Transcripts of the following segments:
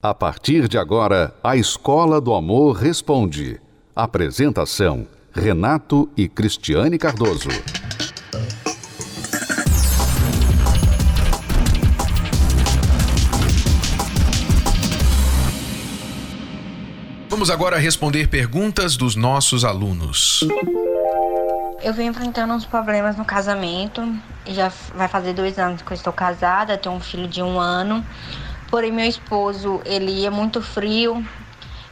A partir de agora, a Escola do Amor Responde. Apresentação: Renato e Cristiane Cardoso. Vamos agora responder perguntas dos nossos alunos. Eu venho enfrentando uns problemas no casamento. Já vai fazer dois anos que eu estou casada, tenho um filho de um ano. Porém, meu esposo, ele é muito frio.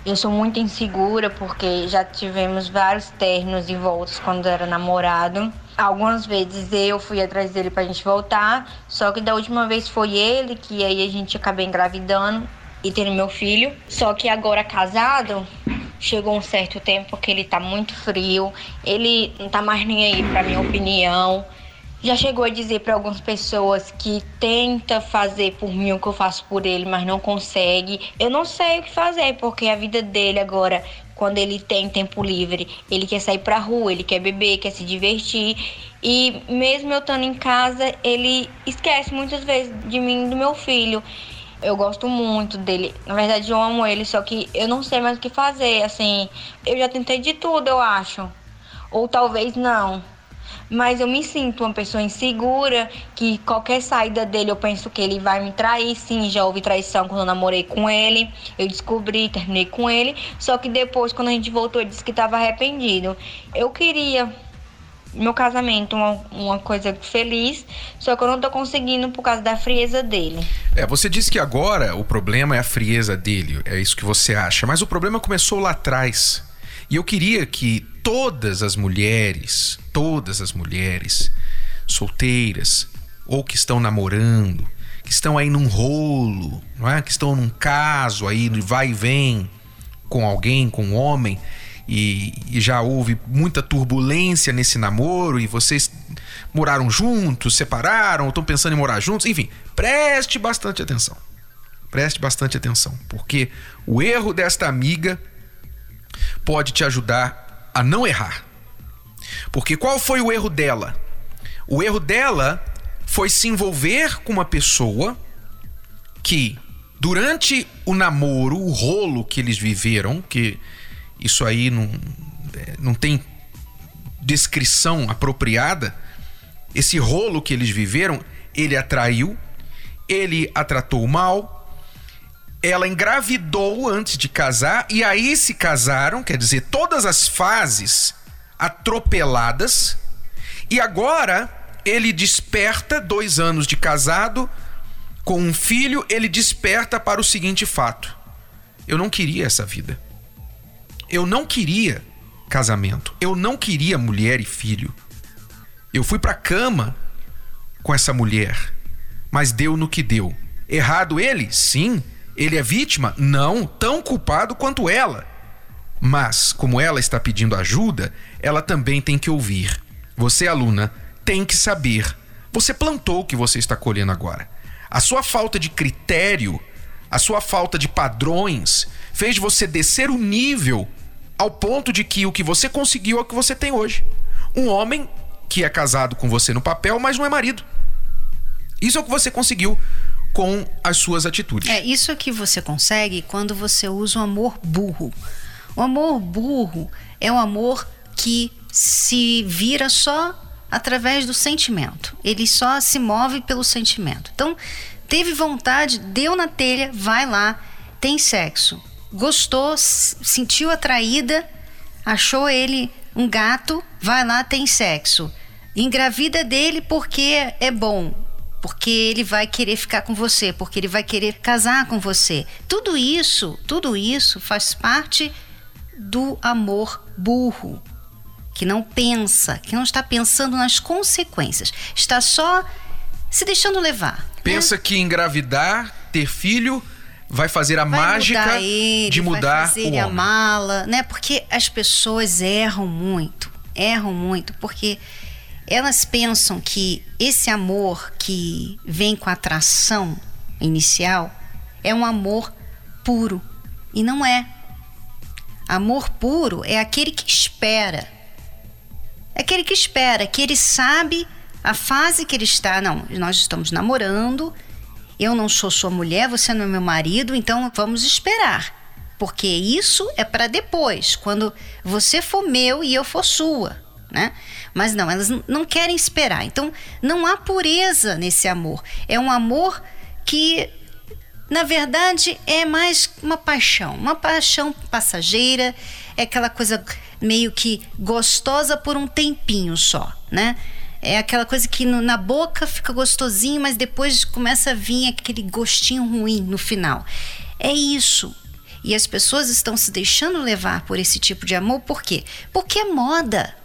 Eu sou muito insegura porque já tivemos vários ternos envoltos quando era namorado. Algumas vezes eu fui atrás dele pra gente voltar, só que da última vez foi ele que aí a gente acabou engravidando e tendo meu filho. Só que agora casado, chegou um certo tempo que ele tá muito frio, ele não tá mais nem aí pra minha opinião já chegou a dizer para algumas pessoas que tenta fazer por mim o que eu faço por ele, mas não consegue. Eu não sei o que fazer, porque a vida dele agora, quando ele tem tempo livre, ele quer sair pra rua, ele quer beber, quer se divertir. E mesmo eu estando em casa, ele esquece muitas vezes de mim e do meu filho. Eu gosto muito dele. Na verdade, eu amo ele, só que eu não sei mais o que fazer. Assim, eu já tentei de tudo, eu acho. Ou talvez não mas eu me sinto uma pessoa insegura, que qualquer saída dele eu penso que ele vai me trair. Sim, já houve traição quando eu namorei com ele, eu descobri, terminei com ele, só que depois, quando a gente voltou, ele disse que estava arrependido. Eu queria meu casamento uma, uma coisa feliz, só que eu não tô conseguindo por causa da frieza dele. É, você disse que agora o problema é a frieza dele, é isso que você acha, mas o problema começou lá atrás. E eu queria que todas as mulheres, todas as mulheres solteiras ou que estão namorando, que estão aí num rolo, não é? Que estão num caso aí, vai e vem com alguém, com um homem, e, e já houve muita turbulência nesse namoro e vocês moraram juntos, separaram, ou estão pensando em morar juntos, enfim, preste bastante atenção. Preste bastante atenção, porque o erro desta amiga pode te ajudar a não errar. Porque qual foi o erro dela? O erro dela foi se envolver com uma pessoa que, durante o namoro, o rolo que eles viveram, que isso aí não, é, não tem descrição apropriada, esse rolo que eles viveram, ele atraiu, ele a tratou mal, ela engravidou antes de casar e aí se casaram, quer dizer, todas as fases atropeladas. E agora ele desperta, dois anos de casado, com um filho, ele desperta para o seguinte fato: eu não queria essa vida. Eu não queria casamento. Eu não queria mulher e filho. Eu fui para cama com essa mulher, mas deu no que deu. Errado ele? Sim. Ele é vítima? Não, tão culpado quanto ela. Mas, como ela está pedindo ajuda, ela também tem que ouvir. Você, aluna, tem que saber. Você plantou o que você está colhendo agora. A sua falta de critério, a sua falta de padrões, fez você descer o nível ao ponto de que o que você conseguiu é o que você tem hoje. Um homem que é casado com você no papel, mas não é marido. Isso é o que você conseguiu com as suas atitudes. É isso que você consegue quando você usa o amor burro. O amor burro é um amor que se vira só através do sentimento. Ele só se move pelo sentimento. Então, teve vontade, deu na telha, vai lá, tem sexo. Gostou, sentiu atraída, achou ele um gato, vai lá, tem sexo. Engravida dele porque é bom porque ele vai querer ficar com você, porque ele vai querer casar com você. Tudo isso, tudo isso faz parte do amor burro, que não pensa, que não está pensando nas consequências, está só se deixando levar. Né? Pensa né? que engravidar, ter filho vai fazer a vai mágica mudar ele, de mudar vai fazer o homem. amá-la, né? Porque as pessoas erram muito, erram muito, porque elas pensam que esse amor que vem com a atração inicial é um amor puro. E não é. Amor puro é aquele que espera. É aquele que espera, que ele sabe a fase que ele está. Não, nós estamos namorando eu não sou sua mulher, você não é meu marido, então vamos esperar. Porque isso é para depois, quando você for meu e eu for sua, né? Mas não, elas não querem esperar. Então, não há pureza nesse amor. É um amor que na verdade é mais uma paixão, uma paixão passageira, é aquela coisa meio que gostosa por um tempinho só, né? É aquela coisa que no, na boca fica gostosinho, mas depois começa a vir aquele gostinho ruim no final. É isso. E as pessoas estão se deixando levar por esse tipo de amor, por quê? Porque é moda.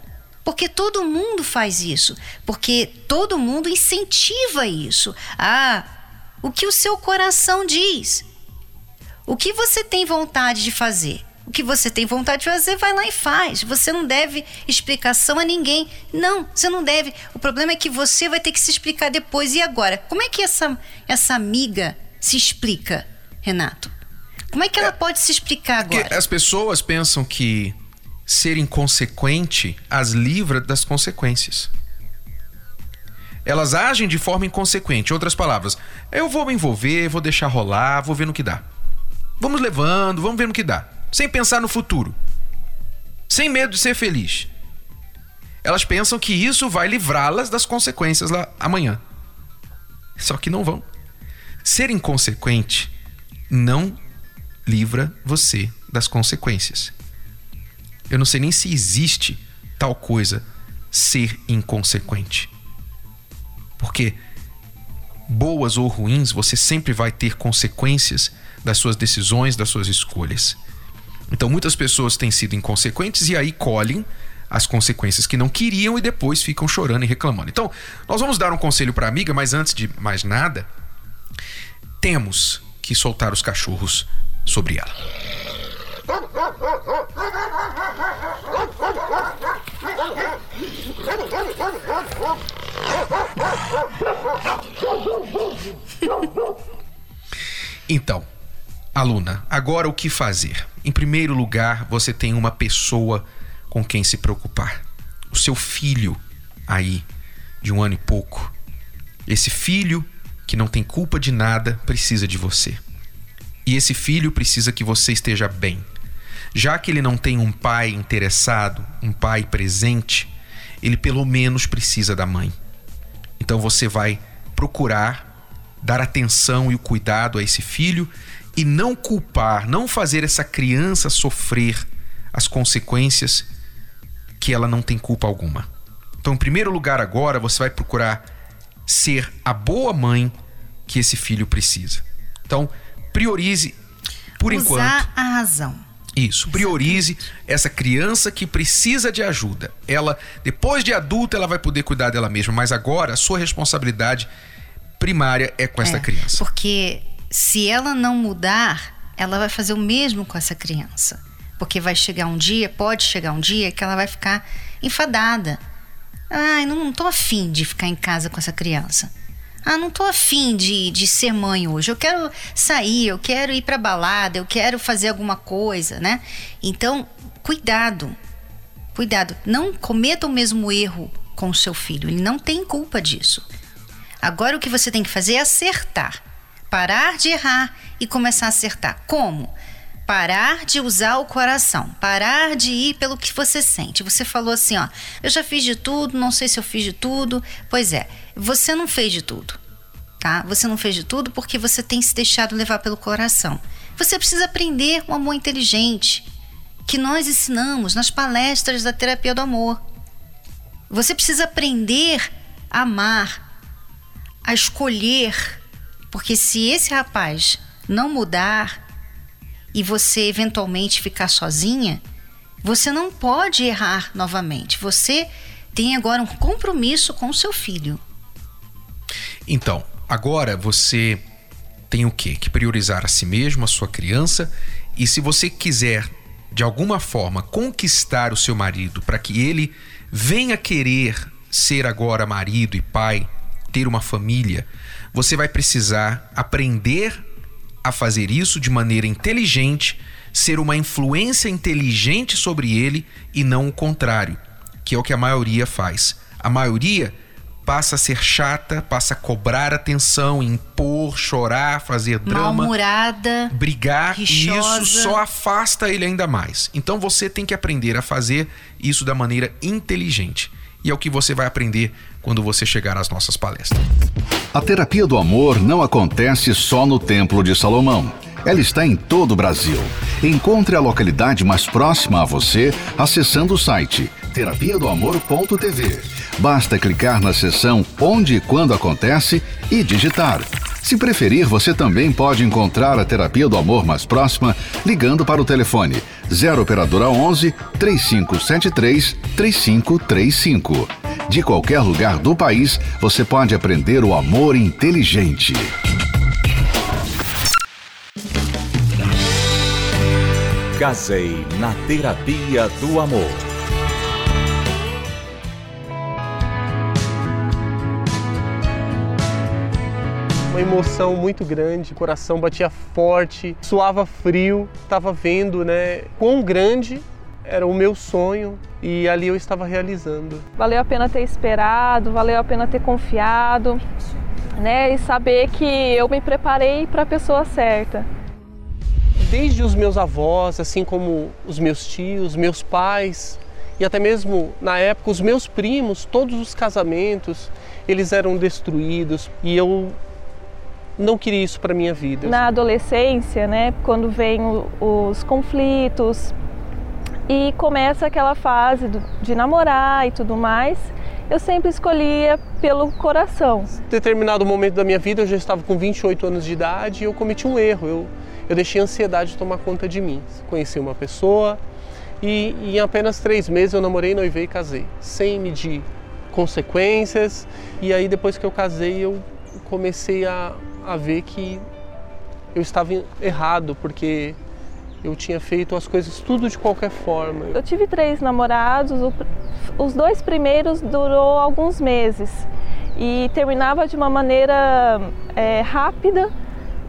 Porque todo mundo faz isso. Porque todo mundo incentiva isso. Ah, o que o seu coração diz. O que você tem vontade de fazer? O que você tem vontade de fazer, vai lá e faz. Você não deve explicação a ninguém. Não, você não deve. O problema é que você vai ter que se explicar depois. E agora? Como é que essa, essa amiga se explica, Renato? Como é que ela é, pode se explicar agora? As pessoas pensam que ser inconsequente as livra das consequências elas agem de forma inconsequente. Outras palavras, eu vou me envolver, vou deixar rolar, vou ver no que dá. Vamos levando, vamos ver no que dá. Sem pensar no futuro. Sem medo de ser feliz. Elas pensam que isso vai livrá-las das consequências lá amanhã. Só que não vão. Ser inconsequente não livra você das consequências. Eu não sei nem se existe tal coisa ser inconsequente. Porque boas ou ruins, você sempre vai ter consequências das suas decisões, das suas escolhas. Então muitas pessoas têm sido inconsequentes e aí colhem as consequências que não queriam e depois ficam chorando e reclamando. Então, nós vamos dar um conselho para a amiga, mas antes de mais nada, temos que soltar os cachorros sobre ela. Então, aluna, agora o que fazer? Em primeiro lugar, você tem uma pessoa com quem se preocupar. O seu filho aí, de um ano e pouco. Esse filho que não tem culpa de nada precisa de você. E esse filho precisa que você esteja bem. Já que ele não tem um pai interessado, um pai presente, ele pelo menos precisa da mãe. Então você vai procurar dar atenção e o cuidado a esse filho e não culpar, não fazer essa criança sofrer as consequências que ela não tem culpa alguma. Então, em primeiro lugar, agora você vai procurar ser a boa mãe que esse filho precisa. Então, priorize por Usar enquanto. a razão. Isso, priorize essa criança que precisa de ajuda. Ela, depois de adulta, ela vai poder cuidar dela mesma, mas agora a sua responsabilidade primária é com essa criança. Porque se ela não mudar, ela vai fazer o mesmo com essa criança. Porque vai chegar um dia, pode chegar um dia que ela vai ficar enfadada. Ai, não, não tô afim de ficar em casa com essa criança. Ah, não tô afim de, de ser mãe hoje. Eu quero sair, eu quero ir pra balada, eu quero fazer alguma coisa, né? Então, cuidado. Cuidado. Não cometa o mesmo erro com o seu filho. Ele não tem culpa disso. Agora o que você tem que fazer é acertar. Parar de errar e começar a acertar. Como? parar de usar o coração, parar de ir pelo que você sente. Você falou assim, ó, eu já fiz de tudo, não sei se eu fiz de tudo. Pois é, você não fez de tudo, tá? Você não fez de tudo porque você tem se deixado levar pelo coração. Você precisa aprender um amor inteligente que nós ensinamos nas palestras da terapia do amor. Você precisa aprender a amar, a escolher, porque se esse rapaz não mudar, e você eventualmente ficar sozinha, você não pode errar novamente. Você tem agora um compromisso com o seu filho. Então, agora você tem o quê? Que priorizar a si mesmo, a sua criança, e se você quiser de alguma forma conquistar o seu marido para que ele venha querer ser agora marido e pai, ter uma família, você vai precisar aprender a fazer isso de maneira inteligente, ser uma influência inteligente sobre ele e não o contrário, que é o que a maioria faz. A maioria passa a ser chata, passa a cobrar atenção, impor, chorar, fazer drama, brigar, e isso só afasta ele ainda mais. Então você tem que aprender a fazer isso da maneira inteligente. E é o que você vai aprender quando você chegar às nossas palestras. A terapia do amor não acontece só no Templo de Salomão. Ela está em todo o Brasil. Encontre a localidade mais próxima a você acessando o site terapiadoamor.tv. Basta clicar na seção Onde e Quando Acontece e digitar. Se preferir, você também pode encontrar a terapia do amor mais próxima ligando para o telefone 0 operadora 11 3573 3535. De qualquer lugar do país, você pode aprender o amor inteligente. Casei na terapia do amor. Uma emoção muito grande, o coração batia forte, suava frio, estava vendo, né, quão grande era o meu sonho e ali eu estava realizando. Valeu a pena ter esperado, valeu a pena ter confiado, né, e saber que eu me preparei para a pessoa certa. Desde os meus avós, assim como os meus tios, meus pais e até mesmo na época os meus primos, todos os casamentos, eles eram destruídos e eu não queria isso para minha vida. Na adolescência, né, quando vem o- os conflitos e começa aquela fase do- de namorar e tudo mais, eu sempre escolhia pelo coração. Em determinado momento da minha vida, eu já estava com 28 anos de idade e eu cometi um erro. Eu, eu deixei a ansiedade tomar conta de mim. Conheci uma pessoa e, e em apenas três meses eu namorei, noivei e casei, sem medir consequências. E aí, depois que eu casei, eu comecei a, a ver que eu estava errado, porque eu tinha feito as coisas tudo de qualquer forma. Eu tive três namorados, os dois primeiros durou alguns meses e terminava de uma maneira é, rápida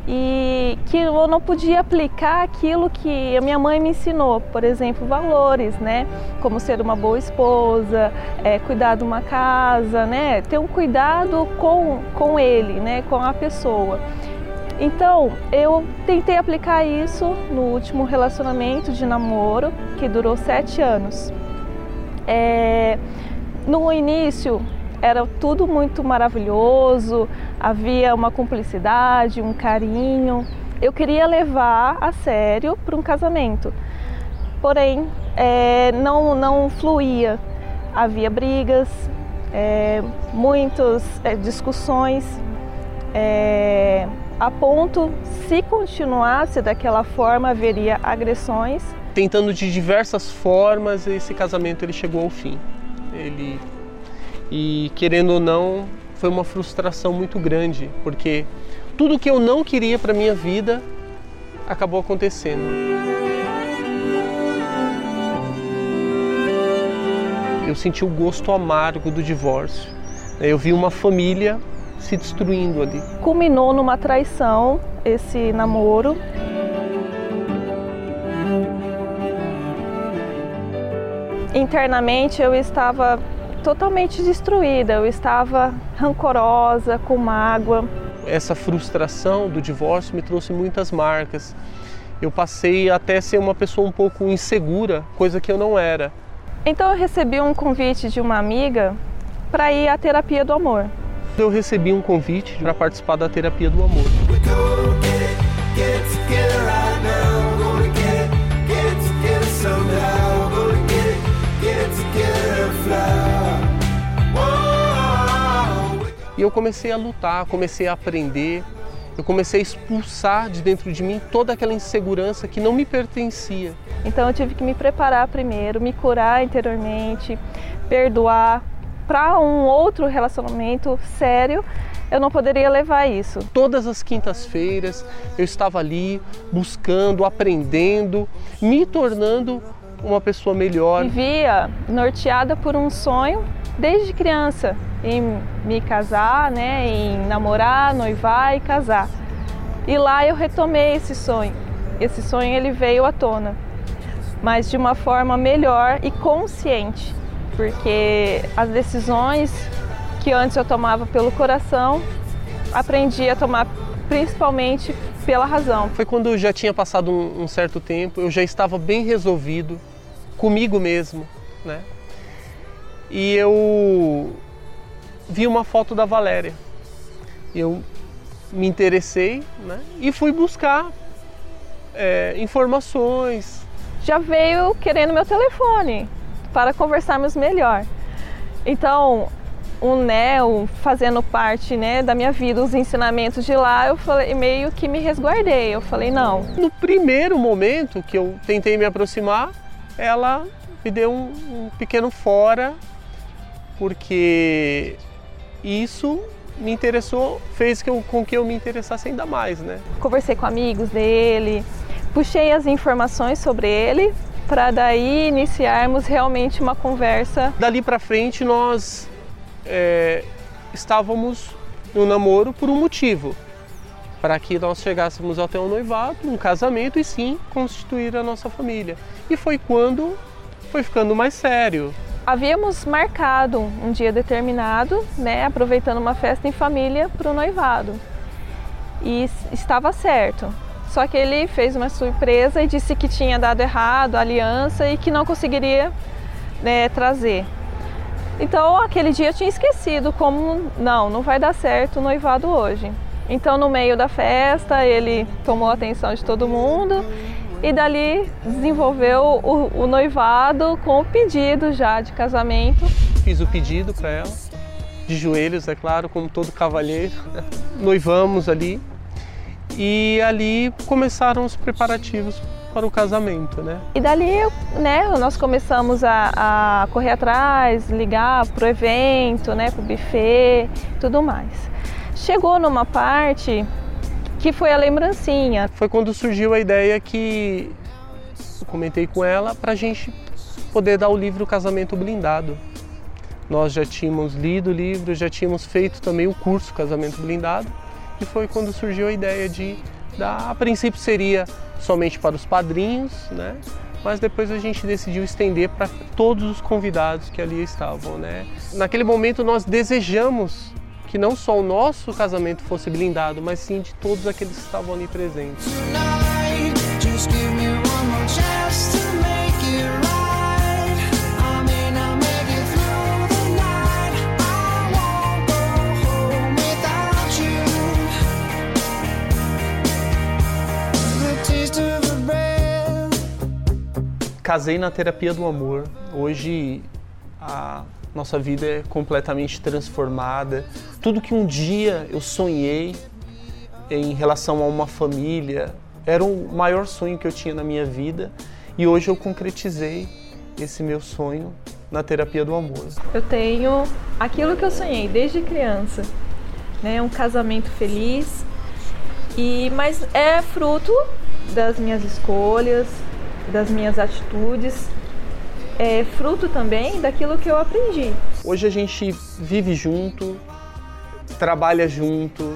e que eu não podia aplicar aquilo que a minha mãe me ensinou, por exemplo, valores, né? Como ser uma boa esposa, é, cuidar de uma casa, né? Ter um cuidado com, com ele, né? Com a pessoa. Então, eu tentei aplicar isso no último relacionamento de namoro, que durou sete anos. É, no início era tudo muito maravilhoso, havia uma cumplicidade, um carinho. Eu queria levar a sério para um casamento, porém é, não, não fluía. Havia brigas, é, muitas é, discussões, é, a ponto, se continuasse daquela forma, haveria agressões. tentando de diversas formas, esse casamento ele chegou ao fim. Ele e querendo ou não, foi uma frustração muito grande, porque tudo que eu não queria para minha vida acabou acontecendo. Eu senti o gosto amargo do divórcio. Eu vi uma família se destruindo ali. Culminou numa traição esse namoro. Internamente eu estava totalmente destruída, eu estava rancorosa, com mágoa. essa frustração do divórcio me trouxe muitas marcas. Eu passei até ser uma pessoa um pouco insegura, coisa que eu não era. Então eu recebi um convite de uma amiga para ir à terapia do amor. Eu recebi um convite para participar da terapia do amor. Eu comecei a lutar, comecei a aprender, eu comecei a expulsar de dentro de mim toda aquela insegurança que não me pertencia. Então eu tive que me preparar primeiro, me curar interiormente, perdoar. Para um outro relacionamento sério, eu não poderia levar isso. Todas as quintas-feiras eu estava ali buscando, aprendendo, me tornando uma pessoa melhor. Vivia norteada por um sonho desde criança em me casar, né, em namorar, noivar e casar. E lá eu retomei esse sonho. Esse sonho ele veio à tona, mas de uma forma melhor e consciente, porque as decisões que antes eu tomava pelo coração, aprendi a tomar principalmente pela razão. Foi quando eu já tinha passado um, um certo tempo, eu já estava bem resolvido comigo mesmo, né? E eu vi uma foto da Valéria. Eu me interessei, né? E fui buscar é, informações. Já veio querendo meu telefone para conversarmos melhor. Então, o NEL fazendo parte né, da minha vida, os ensinamentos de lá, eu falei meio que me resguardei. Eu falei, não. No primeiro momento que eu tentei me aproximar, ela me deu um, um pequeno fora, porque isso me interessou, fez que eu, com que eu me interessasse ainda mais, né? Conversei com amigos dele, puxei as informações sobre ele para daí iniciarmos realmente uma conversa. Dali para frente nós é, estávamos no namoro por um motivo, para que nós chegássemos até um noivado, um casamento e sim constituir a nossa família. E foi quando foi ficando mais sério. Havíamos marcado um dia determinado, né, aproveitando uma festa em família para o noivado. E estava certo. Só que ele fez uma surpresa e disse que tinha dado errado a aliança e que não conseguiria né, trazer. Então, aquele dia eu tinha esquecido como não, não vai dar certo o noivado hoje. Então, no meio da festa, ele tomou a atenção de todo mundo e dali desenvolveu o, o noivado com o pedido já de casamento. Fiz o pedido para ela, de joelhos, é claro, como todo cavalheiro. Noivamos ali e ali começaram os preparativos para o casamento, né? E dali, né, nós começamos a, a correr atrás, ligar para o evento, né, para o buffet, tudo mais. Chegou numa parte que foi a lembrancinha. Foi quando surgiu a ideia que eu comentei com ela para a gente poder dar o livro Casamento Blindado. Nós já tínhamos lido o livro, já tínhamos feito também o curso Casamento Blindado e foi quando surgiu a ideia de dar, a princípio seria somente para os padrinhos, né? Mas depois a gente decidiu estender para todos os convidados que ali estavam, né? Naquele momento nós desejamos que não só o nosso casamento fosse blindado, mas sim de todos aqueles que estavam ali presentes. casei na terapia do amor. Hoje a nossa vida é completamente transformada. Tudo que um dia eu sonhei em relação a uma família era o maior sonho que eu tinha na minha vida e hoje eu concretizei esse meu sonho na terapia do amor. Eu tenho aquilo que eu sonhei desde criança, né, um casamento feliz e mas é fruto das minhas escolhas, das minhas atitudes, é fruto também daquilo que eu aprendi. Hoje a gente vive junto, trabalha junto,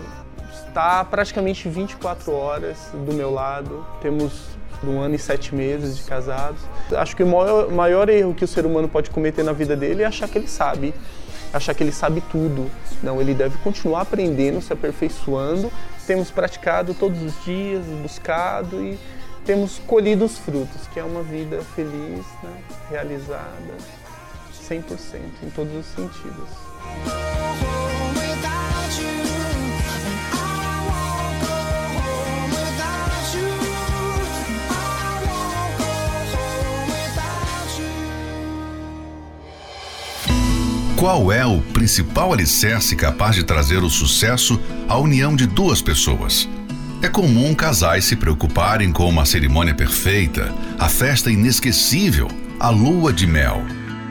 está praticamente 24 horas do meu lado. Temos um ano e sete meses de casados. Acho que o maior, maior erro que o ser humano pode cometer na vida dele é achar que ele sabe, achar que ele sabe tudo. Não, ele deve continuar aprendendo, se aperfeiçoando. Temos praticado todos os dias, buscado e temos colhido os frutos, que é uma vida feliz, né? realizada 100% em todos os sentidos. Qual é o principal alicerce capaz de trazer o sucesso à união de duas pessoas? É comum casais se preocuparem com uma cerimônia perfeita, a festa inesquecível, a lua de mel.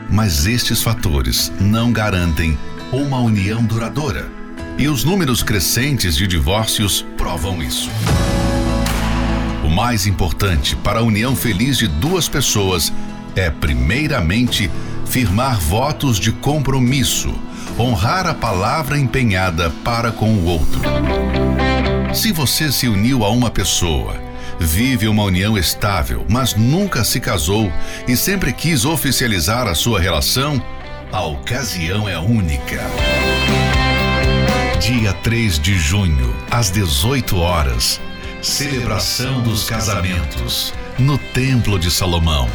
Mas estes fatores não garantem uma união duradoura. E os números crescentes de divórcios provam isso. O mais importante para a união feliz de duas pessoas é, primeiramente, firmar votos de compromisso, honrar a palavra empenhada para com o outro. Se você se uniu a uma pessoa, vive uma união estável, mas nunca se casou e sempre quis oficializar a sua relação, a ocasião é única. Dia 3 de junho, às 18 horas. Celebração dos casamentos no Templo de Salomão.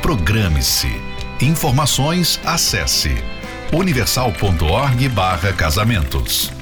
Programe-se. Informações acesse universal.org/casamentos.